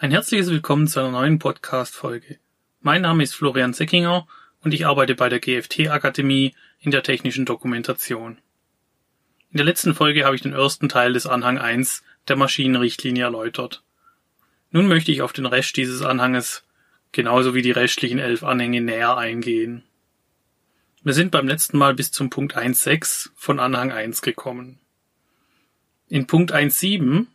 Ein herzliches Willkommen zu einer neuen Podcast-Folge. Mein Name ist Florian Seckinger und ich arbeite bei der GFT-Akademie in der technischen Dokumentation. In der letzten Folge habe ich den ersten Teil des Anhang 1 der Maschinenrichtlinie erläutert. Nun möchte ich auf den Rest dieses Anhanges genauso wie die restlichen elf Anhänge näher eingehen. Wir sind beim letzten Mal bis zum Punkt 1.6 von Anhang 1 gekommen. In Punkt 1.7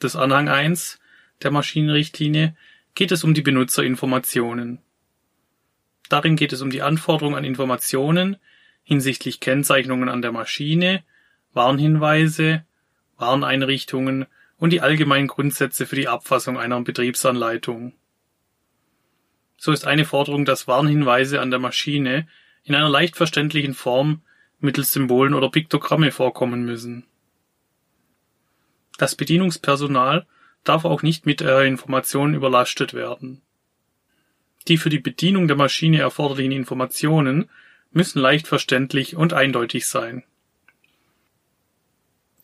des Anhang 1 der Maschinenrichtlinie geht es um die Benutzerinformationen. Darin geht es um die Anforderung an Informationen hinsichtlich Kennzeichnungen an der Maschine, Warnhinweise, Warneinrichtungen und die allgemeinen Grundsätze für die Abfassung einer Betriebsanleitung. So ist eine Forderung, dass Warnhinweise an der Maschine in einer leicht verständlichen Form mittels Symbolen oder Piktogramme vorkommen müssen. Das Bedienungspersonal darf auch nicht mit äh, Informationen überlastet werden. Die für die Bedienung der Maschine erforderlichen Informationen müssen leicht verständlich und eindeutig sein.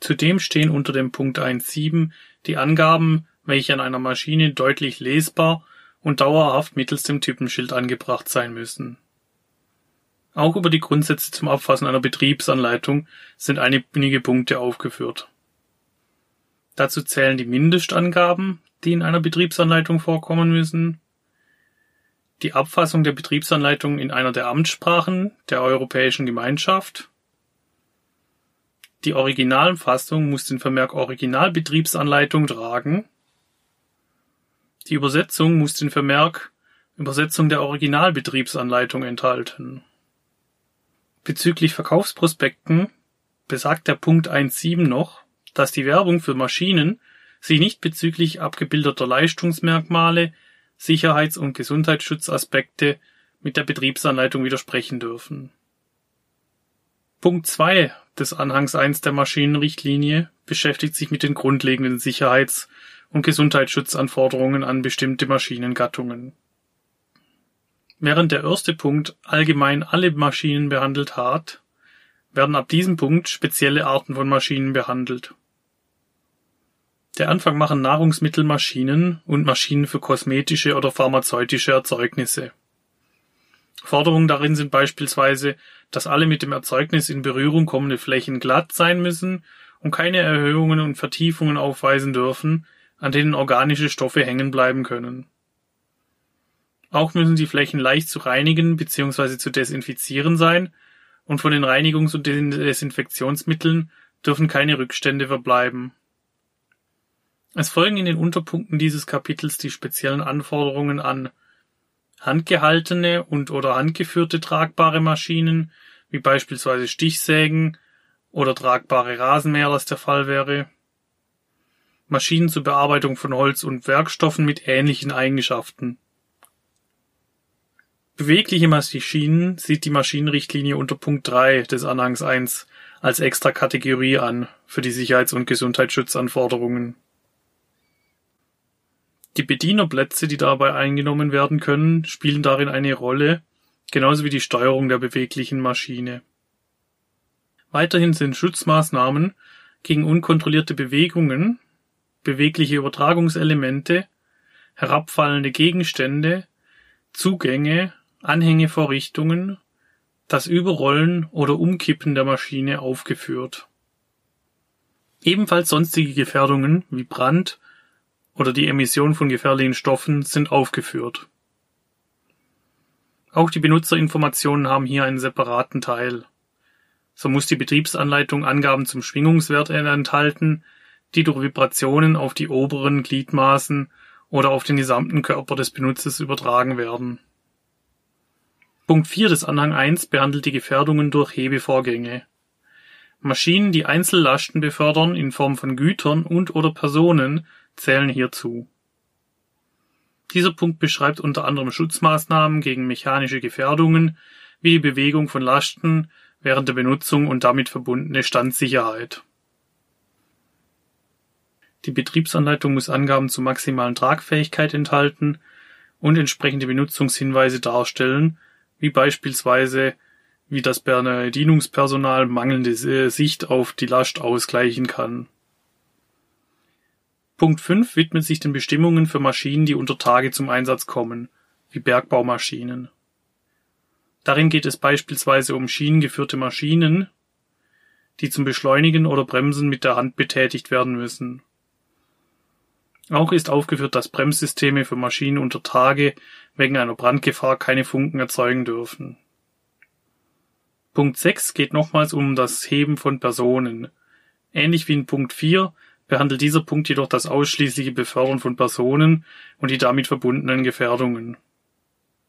Zudem stehen unter dem Punkt 1.7 die Angaben, welche an einer Maschine deutlich lesbar und dauerhaft mittels dem Typenschild angebracht sein müssen. Auch über die Grundsätze zum Abfassen einer Betriebsanleitung sind einige Punkte aufgeführt. Dazu zählen die Mindestangaben, die in einer Betriebsanleitung vorkommen müssen, die Abfassung der Betriebsanleitung in einer der Amtssprachen der Europäischen Gemeinschaft, die Originalfassung muss den Vermerk Originalbetriebsanleitung tragen, die Übersetzung muss den Vermerk Übersetzung der Originalbetriebsanleitung enthalten. Bezüglich Verkaufsprospekten besagt der Punkt 1.7 noch, dass die Werbung für Maschinen sich nicht bezüglich abgebildeter Leistungsmerkmale, Sicherheits- und Gesundheitsschutzaspekte mit der Betriebsanleitung widersprechen dürfen. Punkt 2 des Anhangs 1 der Maschinenrichtlinie beschäftigt sich mit den grundlegenden Sicherheits- und Gesundheitsschutzanforderungen an bestimmte Maschinengattungen. Während der erste Punkt allgemein alle Maschinen behandelt hat, werden ab diesem Punkt spezielle Arten von Maschinen behandelt. Der Anfang machen Nahrungsmittelmaschinen und Maschinen für kosmetische oder pharmazeutische Erzeugnisse. Forderungen darin sind beispielsweise, dass alle mit dem Erzeugnis in Berührung kommende Flächen glatt sein müssen und keine Erhöhungen und Vertiefungen aufweisen dürfen, an denen organische Stoffe hängen bleiben können. Auch müssen die Flächen leicht zu reinigen bzw. zu desinfizieren sein und von den Reinigungs- und Desinfektionsmitteln dürfen keine Rückstände verbleiben es folgen in den Unterpunkten dieses Kapitels die speziellen Anforderungen an handgehaltene und/oder handgeführte tragbare Maschinen, wie beispielsweise Stichsägen oder tragbare Rasenmäher das der Fall wäre, Maschinen zur Bearbeitung von Holz und Werkstoffen mit ähnlichen Eigenschaften. Bewegliche Maschinen sieht die Maschinenrichtlinie unter Punkt 3 des Anhangs 1 als extra Kategorie an für die Sicherheits- und Gesundheitsschutzanforderungen die Bedienerplätze, die dabei eingenommen werden können, spielen darin eine Rolle, genauso wie die Steuerung der beweglichen Maschine. Weiterhin sind Schutzmaßnahmen gegen unkontrollierte Bewegungen, bewegliche Übertragungselemente, herabfallende Gegenstände, Zugänge, Anhängevorrichtungen, das Überrollen oder Umkippen der Maschine aufgeführt. Ebenfalls sonstige Gefährdungen wie Brand, oder die Emission von gefährlichen Stoffen sind aufgeführt. Auch die Benutzerinformationen haben hier einen separaten Teil. So muss die Betriebsanleitung Angaben zum Schwingungswert enthalten, die durch Vibrationen auf die oberen Gliedmaßen oder auf den gesamten Körper des Benutzers übertragen werden. Punkt 4 des Anhang 1 behandelt die Gefährdungen durch Hebevorgänge. Maschinen, die Einzellasten befördern in Form von Gütern und oder Personen, zählen hierzu. Dieser Punkt beschreibt unter anderem Schutzmaßnahmen gegen mechanische Gefährdungen wie die Bewegung von Lasten während der Benutzung und damit verbundene Standsicherheit. Die Betriebsanleitung muss Angaben zur maximalen Tragfähigkeit enthalten und entsprechende Benutzungshinweise darstellen, wie beispielsweise wie das Bedienungspersonal mangelnde Sicht auf die Last ausgleichen kann Punkt 5 widmet sich den Bestimmungen für Maschinen, die unter Tage zum Einsatz kommen, wie Bergbaumaschinen. Darin geht es beispielsweise um schienengeführte Maschinen, die zum Beschleunigen oder Bremsen mit der Hand betätigt werden müssen. Auch ist aufgeführt, dass Bremssysteme für Maschinen unter Tage wegen einer Brandgefahr keine Funken erzeugen dürfen. Punkt 6 geht nochmals um das Heben von Personen. Ähnlich wie in Punkt 4 behandelt dieser Punkt jedoch das ausschließliche Befördern von Personen und die damit verbundenen Gefährdungen.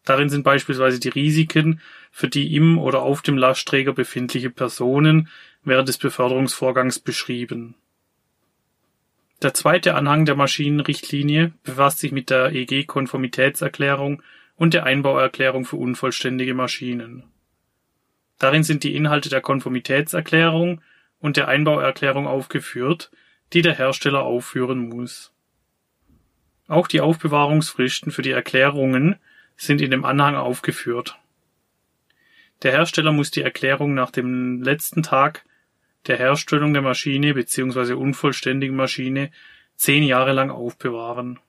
Darin sind beispielsweise die Risiken für die im oder auf dem Lastträger befindliche Personen während des Beförderungsvorgangs beschrieben. Der zweite Anhang der Maschinenrichtlinie befasst sich mit der EG-Konformitätserklärung und der Einbauerklärung für unvollständige Maschinen. Darin sind die Inhalte der Konformitätserklärung und der Einbauerklärung aufgeführt, die der Hersteller aufführen muss. Auch die Aufbewahrungsfristen für die Erklärungen sind in dem Anhang aufgeführt. Der Hersteller muss die Erklärung nach dem letzten Tag der Herstellung der Maschine bzw. unvollständigen Maschine zehn Jahre lang aufbewahren.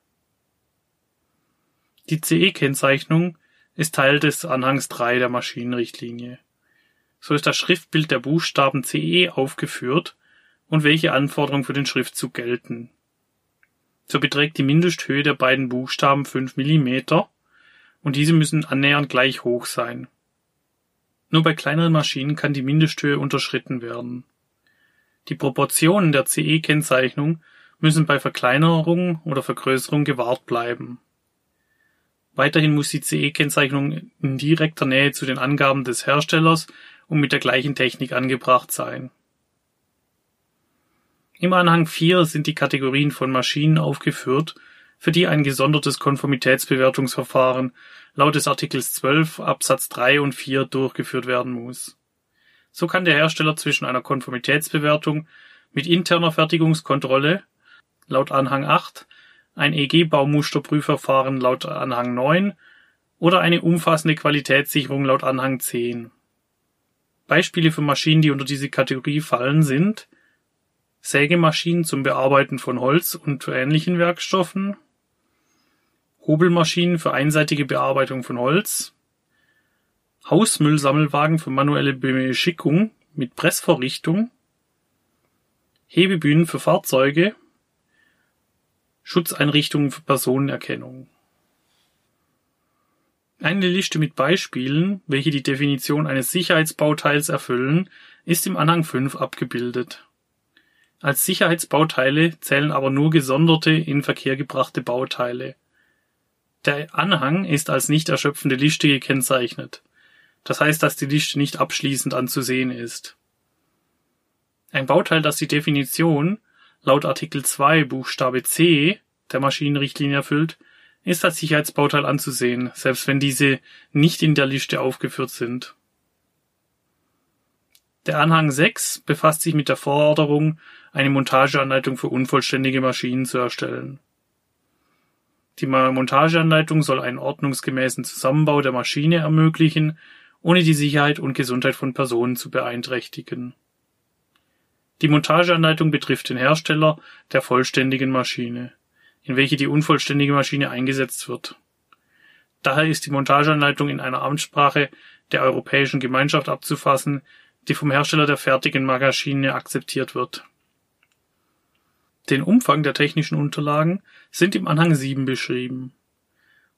Die CE-Kennzeichnung ist Teil des Anhangs 3 der Maschinenrichtlinie. So ist das Schriftbild der Buchstaben CE aufgeführt und welche Anforderungen für den Schriftzug gelten. So beträgt die Mindesthöhe der beiden Buchstaben 5 mm und diese müssen annähernd gleich hoch sein. Nur bei kleineren Maschinen kann die Mindesthöhe unterschritten werden. Die Proportionen der CE-Kennzeichnung müssen bei Verkleinerung oder Vergrößerung gewahrt bleiben. Weiterhin muss die CE-Kennzeichnung in direkter Nähe zu den Angaben des Herstellers und mit der gleichen Technik angebracht sein. Im Anhang 4 sind die Kategorien von Maschinen aufgeführt, für die ein gesondertes Konformitätsbewertungsverfahren laut des Artikels 12 Absatz 3 und 4 durchgeführt werden muss. So kann der Hersteller zwischen einer Konformitätsbewertung mit interner Fertigungskontrolle laut Anhang 8, ein EG-Baumusterprüfverfahren laut Anhang 9 oder eine umfassende Qualitätssicherung laut Anhang 10. Beispiele für Maschinen, die unter diese Kategorie fallen, sind Sägemaschinen zum Bearbeiten von Holz und ähnlichen Werkstoffen, Hobelmaschinen für einseitige Bearbeitung von Holz, Hausmüllsammelwagen für manuelle Beschickung mit Pressvorrichtung, Hebebühnen für Fahrzeuge, Schutzeinrichtungen für Personenerkennung. Eine Liste mit Beispielen, welche die Definition eines Sicherheitsbauteils erfüllen, ist im Anhang 5 abgebildet. Als Sicherheitsbauteile zählen aber nur gesonderte in Verkehr gebrachte Bauteile. Der Anhang ist als nicht erschöpfende Liste gekennzeichnet. Das heißt, dass die Liste nicht abschließend anzusehen ist. Ein Bauteil, das die Definition laut Artikel 2 Buchstabe C der Maschinenrichtlinie erfüllt, ist als Sicherheitsbauteil anzusehen, selbst wenn diese nicht in der Liste aufgeführt sind. Der Anhang 6 befasst sich mit der Forderung, eine Montageanleitung für unvollständige Maschinen zu erstellen. Die Montageanleitung soll einen ordnungsgemäßen Zusammenbau der Maschine ermöglichen ohne die Sicherheit und Gesundheit von Personen zu beeinträchtigen. Die Montageanleitung betrifft den Hersteller der vollständigen Maschine, in welche die unvollständige Maschine eingesetzt wird. Daher ist die Montageanleitung in einer Amtssprache der Europäischen Gemeinschaft abzufassen, die vom Hersteller der fertigen Maschine akzeptiert wird. Den Umfang der technischen Unterlagen sind im Anhang 7 beschrieben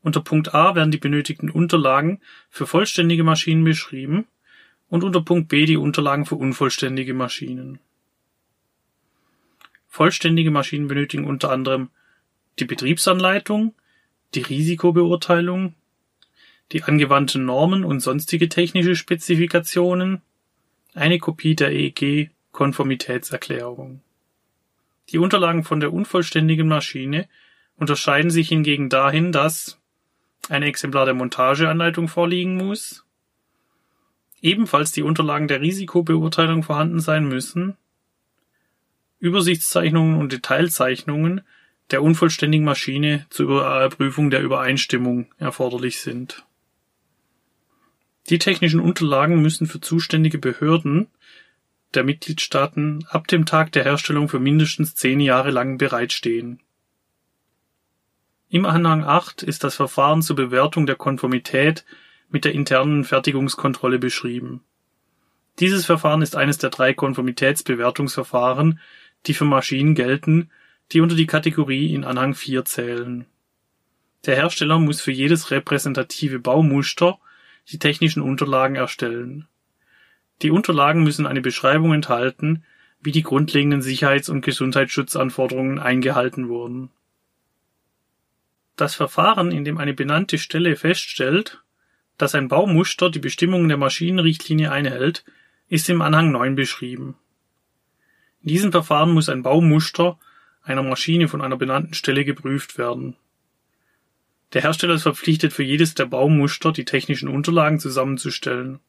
unter Punkt A werden die benötigten Unterlagen für vollständige Maschinen beschrieben und unter Punkt B die Unterlagen für unvollständige Maschinen. Vollständige Maschinen benötigen unter anderem die Betriebsanleitung, die Risikobeurteilung, die angewandten Normen und sonstige technische Spezifikationen, eine Kopie der EEG-Konformitätserklärung. Die Unterlagen von der unvollständigen Maschine unterscheiden sich hingegen dahin, dass ein Exemplar der Montageanleitung vorliegen muss, ebenfalls die Unterlagen der Risikobeurteilung vorhanden sein müssen, Übersichtszeichnungen und Detailzeichnungen der unvollständigen Maschine zur Überprüfung der Übereinstimmung erforderlich sind. Die technischen Unterlagen müssen für zuständige Behörden der Mitgliedstaaten ab dem Tag der Herstellung für mindestens zehn Jahre lang bereitstehen Im Anhang 8 ist das Verfahren zur Bewertung der Konformität mit der internen Fertigungskontrolle beschrieben. Dieses Verfahren ist eines der drei Konformitätsbewertungsverfahren, die für Maschinen gelten, die unter die Kategorie in Anhang 4 zählen. Der Hersteller muss für jedes repräsentative Baumuster die technischen Unterlagen erstellen. Die Unterlagen müssen eine Beschreibung enthalten, wie die grundlegenden Sicherheits- und Gesundheitsschutzanforderungen eingehalten wurden das Verfahren, in dem eine benannte Stelle feststellt, dass ein Baumuster die Bestimmungen der Maschinenrichtlinie einhält, ist im Anhang 9 beschrieben. In diesem Verfahren muss ein Baumuster einer Maschine von einer benannten Stelle geprüft werden. Der Hersteller ist verpflichtet, für jedes der Baumuster die technischen Unterlagen zusammenzustellen.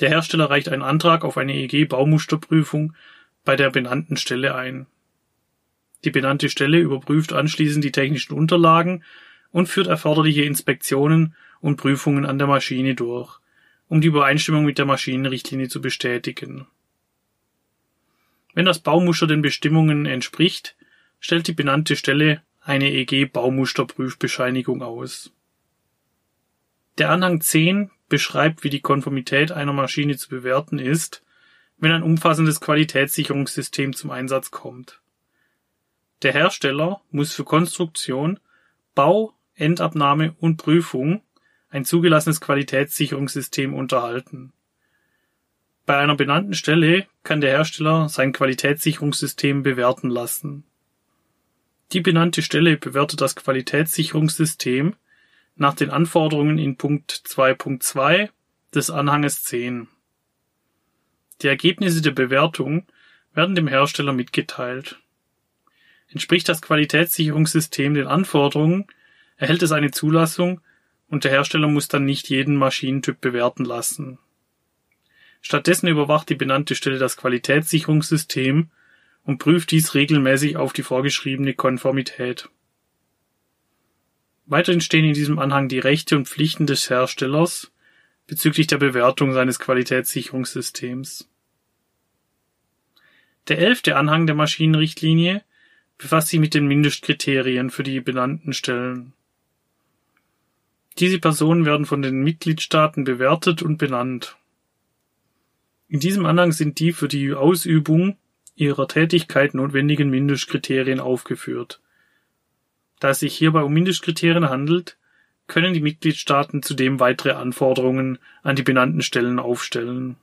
Der Hersteller reicht einen Antrag auf eine EG-Baumusterprüfung bei der benannten Stelle ein die benannte Stelle überprüft anschließend die technischen Unterlagen und führt erforderliche Inspektionen und Prüfungen an der Maschine durch, um die Übereinstimmung mit der Maschinenrichtlinie zu bestätigen. Wenn das Baumuster den Bestimmungen entspricht, stellt die benannte Stelle eine EG-Baumusterprüfbescheinigung aus. Der Anhang 10 beschreibt, wie die Konformität einer Maschine zu bewerten ist, wenn ein umfassendes Qualitätssicherungssystem zum Einsatz kommt der Hersteller muss für Konstruktion, Bau, Endabnahme und Prüfung ein zugelassenes Qualitätssicherungssystem unterhalten. Bei einer benannten Stelle kann der Hersteller sein Qualitätssicherungssystem bewerten lassen. Die benannte Stelle bewertet das Qualitätssicherungssystem nach den Anforderungen in Punkt 2.2 des Anhanges 10. Die Ergebnisse der Bewertung werden dem Hersteller mitgeteilt Entspricht das Qualitätssicherungssystem den Anforderungen, erhält es eine Zulassung und der Hersteller muss dann nicht jeden Maschinentyp bewerten lassen. Stattdessen überwacht die benannte Stelle das Qualitätssicherungssystem und prüft dies regelmäßig auf die vorgeschriebene Konformität. Weiterhin stehen in diesem Anhang die Rechte und Pflichten des Herstellers bezüglich der Bewertung seines Qualitätssicherungssystems. Der elfte Anhang der Maschinenrichtlinie befasst sich mit den Mindestkriterien für die benannten Stellen. Diese Personen werden von den Mitgliedstaaten bewertet und benannt. In diesem Anhang sind die für die Ausübung ihrer Tätigkeit notwendigen Mindestkriterien aufgeführt. Da es sich hierbei um Mindestkriterien handelt, können die Mitgliedstaaten zudem weitere Anforderungen an die benannten Stellen aufstellen.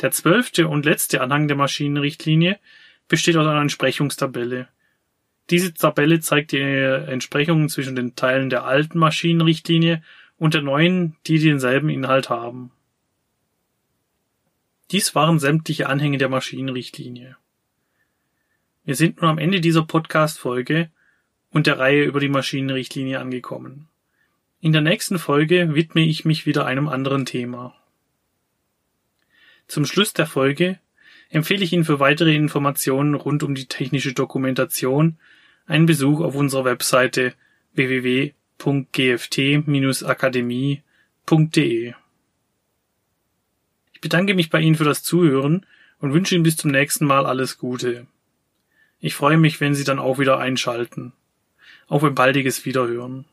Der zwölfte und letzte Anhang der Maschinenrichtlinie besteht aus einer Entsprechungstabelle. Diese Tabelle zeigt die Entsprechungen zwischen den Teilen der alten Maschinenrichtlinie und der neuen, die denselben Inhalt haben. Dies waren sämtliche Anhänge der Maschinenrichtlinie. Wir sind nun am Ende dieser Podcast-Folge und der Reihe über die Maschinenrichtlinie angekommen. In der nächsten Folge widme ich mich wieder einem anderen Thema. Zum Schluss der Folge empfehle ich Ihnen für weitere Informationen rund um die technische Dokumentation einen Besuch auf unserer Webseite www.gft-akademie.de. Ich bedanke mich bei Ihnen für das Zuhören und wünsche Ihnen bis zum nächsten Mal alles Gute. Ich freue mich, wenn Sie dann auch wieder einschalten. Auf ein baldiges Wiederhören.